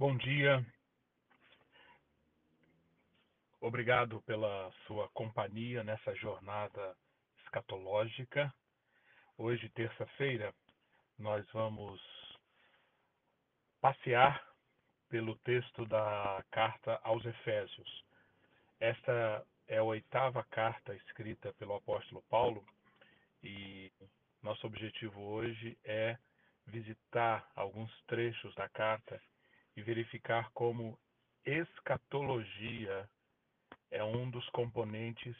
Bom dia. Obrigado pela sua companhia nessa jornada escatológica. Hoje, terça-feira, nós vamos passear pelo texto da carta aos Efésios. Esta é a oitava carta escrita pelo apóstolo Paulo e nosso objetivo hoje é visitar alguns trechos da carta e verificar como escatologia é um dos componentes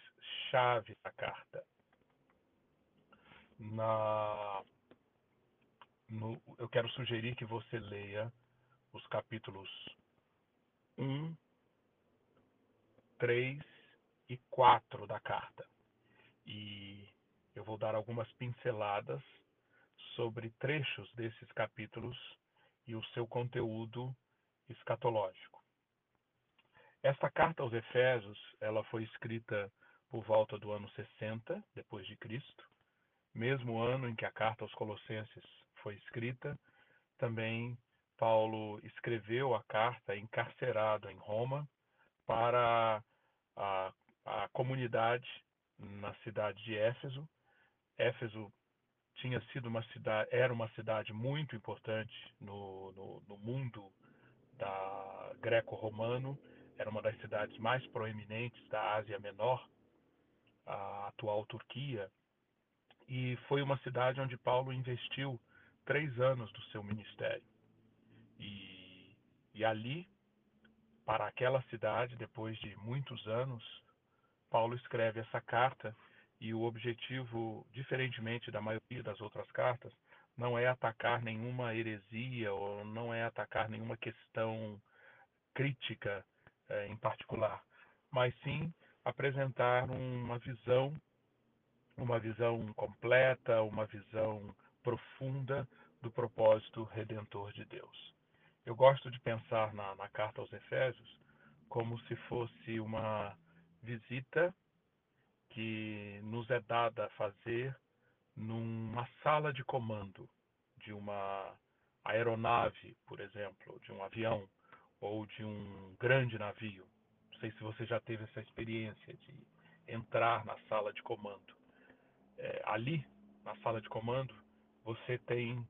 chave da carta. Na, no, eu quero sugerir que você leia os capítulos 1, 3 e 4 da carta. E eu vou dar algumas pinceladas sobre trechos desses capítulos e o seu conteúdo escatológico. Esta carta aos Efésios, ela foi escrita por volta do ano 60 depois de Cristo, mesmo ano em que a carta aos Colossenses foi escrita. Também Paulo escreveu a carta encarcerado em Roma para a, a comunidade na cidade de Éfeso. Éfeso tinha sido uma cidade, era uma cidade muito importante no, no, no mundo da greco-romano, era uma das cidades mais proeminentes da Ásia Menor, a atual Turquia, e foi uma cidade onde Paulo investiu três anos do seu ministério. E, e ali, para aquela cidade, depois de muitos anos, Paulo escreve essa carta e o objetivo, diferentemente da maioria das outras cartas, não é atacar nenhuma heresia ou não é atacar nenhuma questão crítica é, em particular, mas sim apresentar uma visão, uma visão completa, uma visão profunda do propósito redentor de Deus. Eu gosto de pensar na, na carta aos Efésios como se fosse uma visita que nos é dada fazer numa sala de comando de uma aeronave, por exemplo, de um avião ou de um grande navio. Não sei se você já teve essa experiência de entrar na sala de comando. É, ali, na sala de comando, você tem,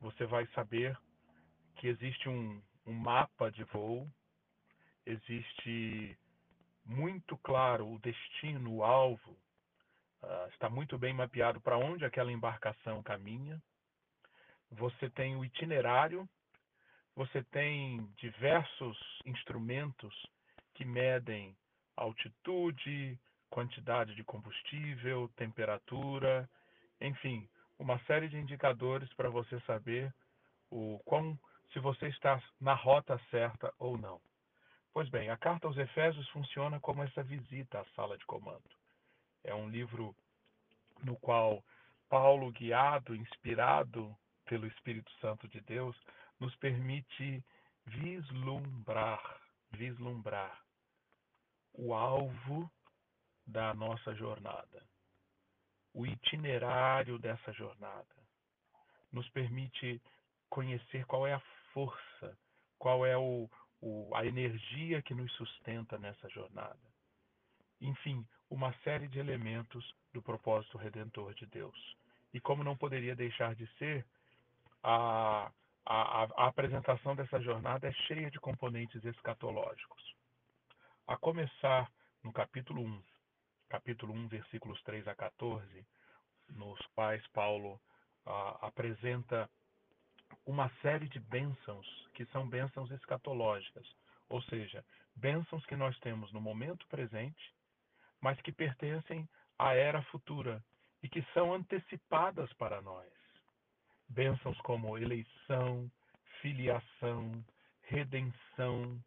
você vai saber que existe um, um mapa de voo, existe muito claro o destino, o alvo, uh, está muito bem mapeado para onde aquela embarcação caminha. Você tem o itinerário, você tem diversos instrumentos que medem altitude, quantidade de combustível, temperatura, enfim, uma série de indicadores para você saber o quão, se você está na rota certa ou não. Pois bem, a carta aos Efésios funciona como essa visita à sala de comando. É um livro no qual Paulo, guiado, inspirado pelo Espírito Santo de Deus, nos permite vislumbrar, vislumbrar o alvo da nossa jornada, o itinerário dessa jornada. Nos permite conhecer qual é a força, qual é o, o, a energia que nos sustenta nessa jornada. Enfim, uma série de elementos do propósito redentor de Deus. E como não poderia deixar de ser, a, a, a apresentação dessa jornada é cheia de componentes escatológicos. A começar no capítulo 1, capítulo 1, versículos 3 a 14, nos quais Paulo apresenta uma série de bênçãos que são bênçãos escatológicas, ou seja, bênçãos que nós temos no momento presente, mas que pertencem à era futura e que são antecipadas para nós. Bênçãos como eleição, filiação, redenção,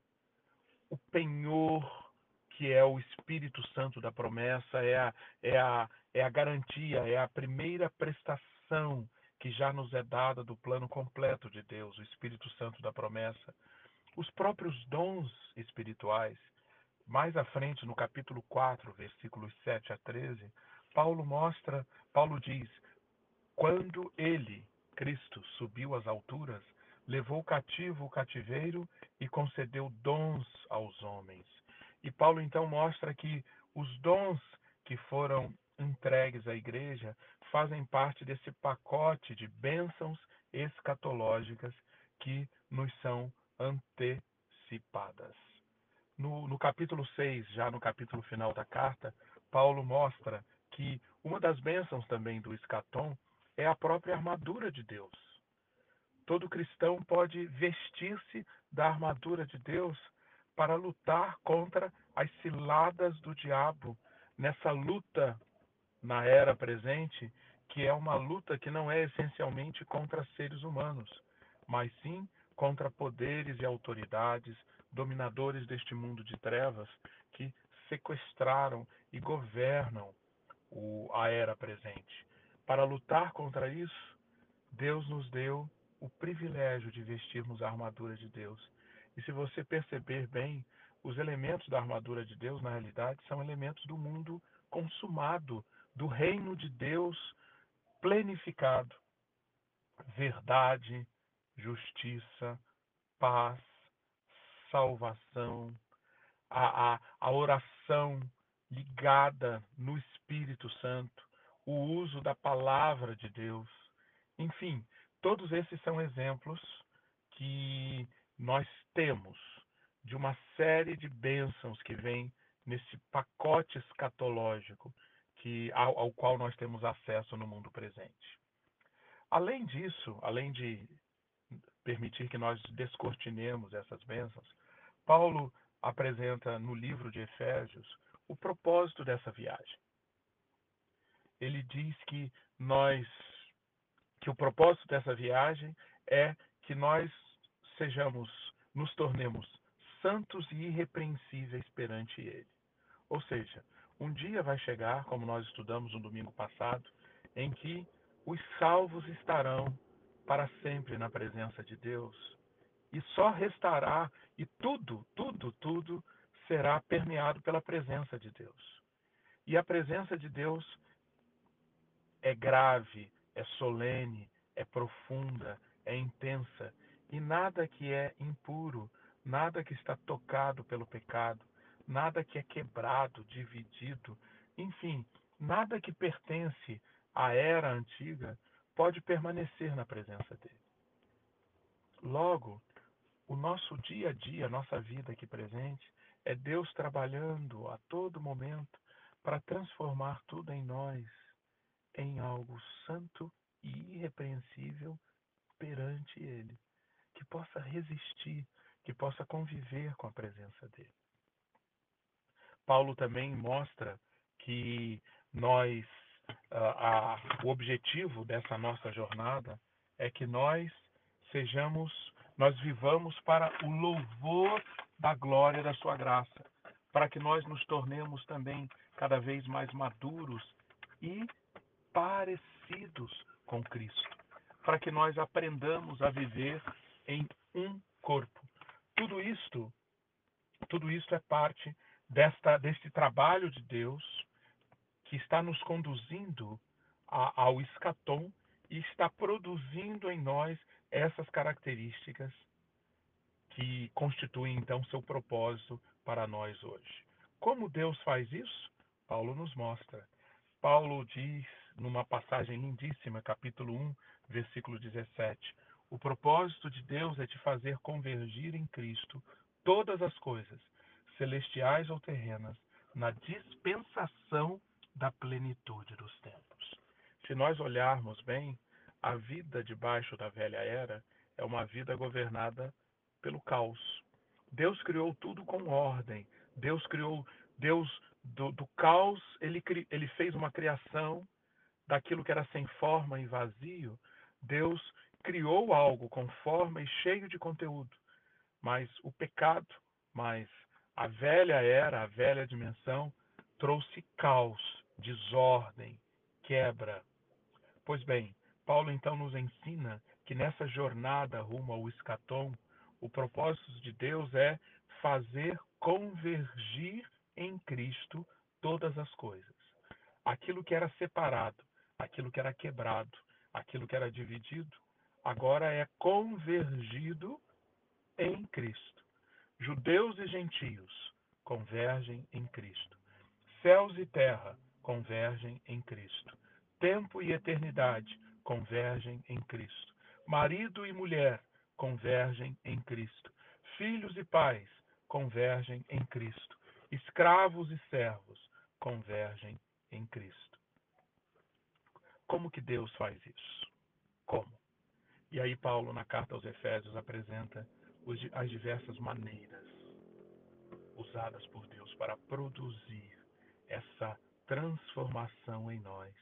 o penhor que é o Espírito Santo da promessa, é a, é a, é a garantia, é a primeira prestação que já nos é dada do plano completo de Deus, o Espírito Santo da promessa, os próprios dons espirituais. Mais à frente, no capítulo 4, versículos 7 a 13, Paulo mostra, Paulo diz: quando ele, Cristo, subiu às alturas, levou cativo o cativeiro e concedeu dons aos homens. E Paulo então mostra que os dons que foram entregues à igreja fazem parte desse pacote de bênçãos escatológicas que nos são antecipadas. No, no capítulo 6, já no capítulo final da carta, Paulo mostra que uma das bênçãos também do escatom é a própria armadura de Deus. Todo cristão pode vestir-se da armadura de Deus para lutar contra as ciladas do diabo nessa luta na era presente, que é uma luta que não é essencialmente contra seres humanos, mas sim contra poderes e autoridades, dominadores deste mundo de trevas que sequestraram e governam o, a era presente. Para lutar contra isso, Deus nos deu o privilégio de vestirmos a armadura de Deus. E se você perceber bem, os elementos da armadura de Deus, na realidade, são elementos do mundo consumado, do reino de Deus plenificado. Verdade, justiça, paz, salvação, a, a, a oração ligada no Espírito Santo, o uso da palavra de Deus. Enfim, todos esses são exemplos que nós temos de uma série de bênçãos que vem nesse pacote escatológico que, ao, ao qual nós temos acesso no mundo presente. Além disso, além de permitir que nós descortinemos essas bênçãos, Paulo apresenta no livro de Efésios o propósito dessa viagem. Ele diz que nós que o propósito dessa viagem é que nós sejamos, nos tornemos santos e irrepreensíveis perante ele. Ou seja, um dia vai chegar, como nós estudamos no domingo passado, em que os salvos estarão para sempre na presença de Deus. E só restará, e tudo, tudo, tudo será permeado pela presença de Deus. E a presença de Deus é grave, é solene, é profunda, é intensa, e nada que é impuro, nada que está tocado pelo pecado, nada que é quebrado, dividido, enfim, nada que pertence à era antiga pode permanecer na presença dele. Logo, o nosso dia a dia, a nossa vida aqui presente, é Deus trabalhando a todo momento para transformar tudo em nós em algo santo e irrepreensível perante Ele, que possa resistir, que possa conviver com a presença dele. Paulo também mostra que nós a, o objetivo dessa nossa jornada é que nós sejamos, nós vivamos para o louvor da glória da sua graça, para que nós nos tornemos também cada vez mais maduros e parecidos com Cristo, para que nós aprendamos a viver em um corpo. Tudo isto, tudo isto é parte desta deste trabalho de Deus que está nos conduzindo a, ao escatom e está produzindo em nós essas características que constituem então seu propósito para nós hoje. Como Deus faz isso? Paulo nos mostra. Paulo diz numa passagem lindíssima, capítulo 1, versículo 17: O propósito de Deus é te fazer convergir em Cristo todas as coisas, celestiais ou terrenas, na dispensação da plenitude dos tempos. Se nós olharmos bem, a vida debaixo da velha era é uma vida governada pelo caos. Deus criou tudo com ordem. Deus criou, Deus do, do caos, ele, ele fez uma criação daquilo que era sem forma e vazio. Deus criou algo com forma e cheio de conteúdo. Mas o pecado, mas a velha era, a velha dimensão, trouxe caos desordem, quebra. Pois bem, Paulo então nos ensina que nessa jornada rumo ao escatom, o propósito de Deus é fazer convergir em Cristo todas as coisas. Aquilo que era separado, aquilo que era quebrado, aquilo que era dividido, agora é convergido em Cristo. Judeus e gentios convergem em Cristo. Céus e terra convergem em Cristo. Tempo e eternidade convergem em Cristo. Marido e mulher convergem em Cristo. Filhos e pais convergem em Cristo. Escravos e servos convergem em Cristo. Como que Deus faz isso? Como? E aí Paulo na carta aos Efésios apresenta as diversas maneiras usadas por Deus para produzir essa transformação em nós,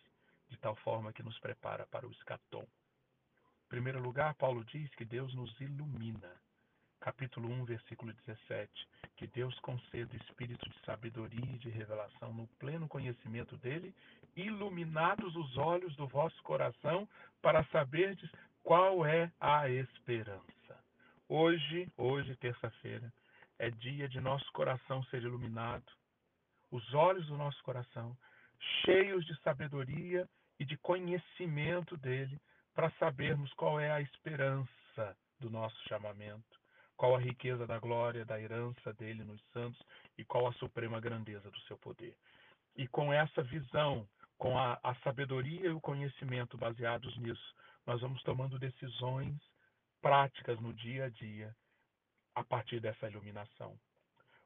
de tal forma que nos prepara para o escatom. Em primeiro lugar, Paulo diz que Deus nos ilumina. Capítulo 1, versículo 17. Que Deus conceda espírito de sabedoria e de revelação no pleno conhecimento dele, iluminados os olhos do vosso coração, para saberdes qual é a esperança. Hoje, hoje, terça-feira, é dia de nosso coração ser iluminado os olhos do nosso coração, cheios de sabedoria e de conhecimento dele, para sabermos qual é a esperança do nosso chamamento, qual a riqueza da glória, da herança dele nos santos e qual a suprema grandeza do seu poder. E com essa visão, com a, a sabedoria e o conhecimento baseados nisso, nós vamos tomando decisões práticas no dia a dia a partir dessa iluminação.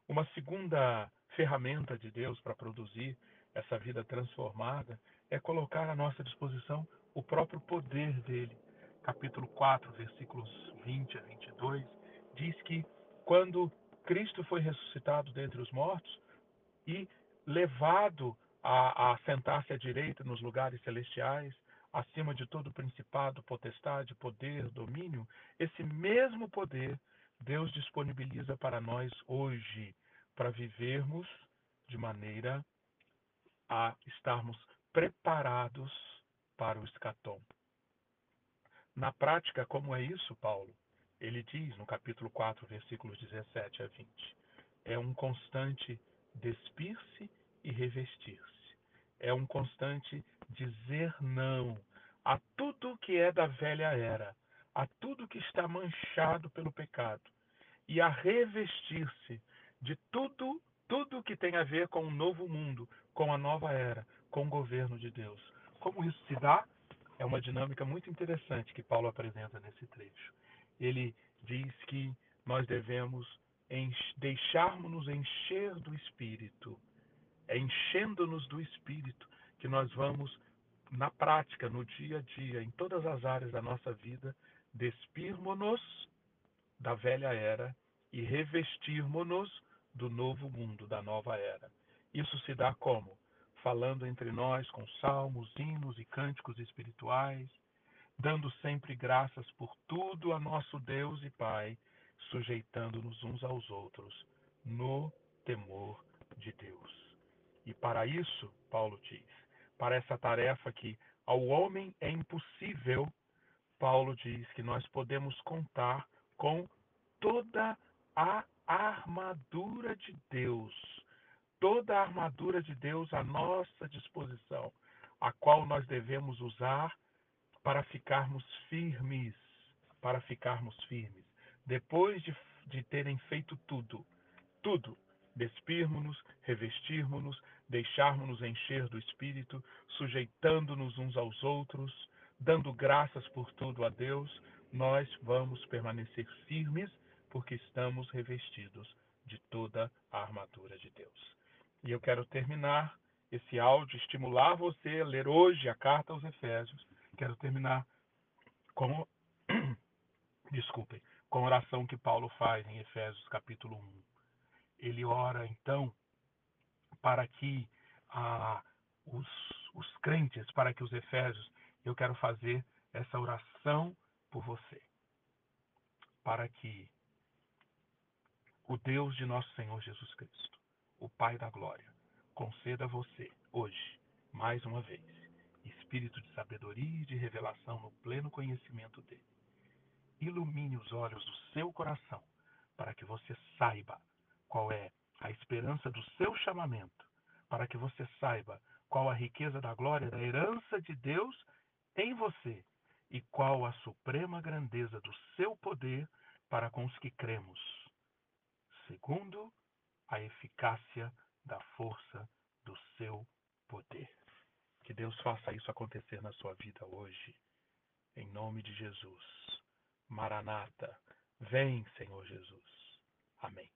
Uma segunda ferramenta de Deus para produzir essa vida transformada é colocar à nossa disposição o próprio poder dele. Capítulo 4, versículos 20 a 22, diz que quando Cristo foi ressuscitado dentre os mortos e levado a, a sentar-se à direita nos lugares celestiais, acima de todo principado, potestade, poder, domínio, esse mesmo poder Deus disponibiliza para nós hoje para vivermos de maneira a estarmos preparados para o escatom. Na prática, como é isso, Paulo? Ele diz no capítulo 4, versículos 17 a 20: é um constante despir-se e revestir-se. É um constante dizer não a tudo que é da velha era, a tudo que está manchado pelo pecado, e a revestir-se de tudo, tudo que tem a ver com o novo mundo, com a nova era, com o governo de Deus. Como isso se dá? É uma dinâmica muito interessante que Paulo apresenta nesse trecho. Ele diz que nós devemos deixarmos-nos encher do Espírito. É enchendo-nos do Espírito que nós vamos, na prática, no dia a dia, em todas as áreas da nossa vida, despirmos-nos da velha era e revestirmos-nos do novo mundo, da nova era. Isso se dá como? Falando entre nós com salmos, hinos e cânticos espirituais, dando sempre graças por tudo a nosso Deus e Pai, sujeitando-nos uns aos outros no temor de Deus. E para isso, Paulo diz, para essa tarefa que ao homem é impossível, Paulo diz que nós podemos contar com toda a armadura de Deus, toda a armadura de Deus à nossa disposição, a qual nós devemos usar para ficarmos firmes, para ficarmos firmes. Depois de, de terem feito tudo, tudo, despirmos-nos, revestirmos-nos, deixarmos-nos encher do Espírito, sujeitando-nos uns aos outros, dando graças por tudo a Deus, nós vamos permanecer firmes porque estamos revestidos de toda a armadura de Deus. E eu quero terminar esse áudio, estimular você a ler hoje a carta aos Efésios. Quero terminar com, desculpem, com a oração que Paulo faz em Efésios capítulo 1. Ele ora então para que ah, os, os crentes, para que os Efésios, eu quero fazer essa oração por você. Para que o Deus de nosso Senhor Jesus Cristo, o Pai da glória, conceda a você, hoje, mais uma vez, espírito de sabedoria e de revelação no pleno conhecimento dele. Ilumine os olhos do seu coração para que você saiba qual é a esperança do seu chamamento, para que você saiba qual a riqueza da glória da herança de Deus em você e qual a suprema grandeza do seu poder para com os que cremos. Segundo, a eficácia da força do seu poder. Que Deus faça isso acontecer na sua vida hoje. Em nome de Jesus. Maranata. Vem, Senhor Jesus. Amém.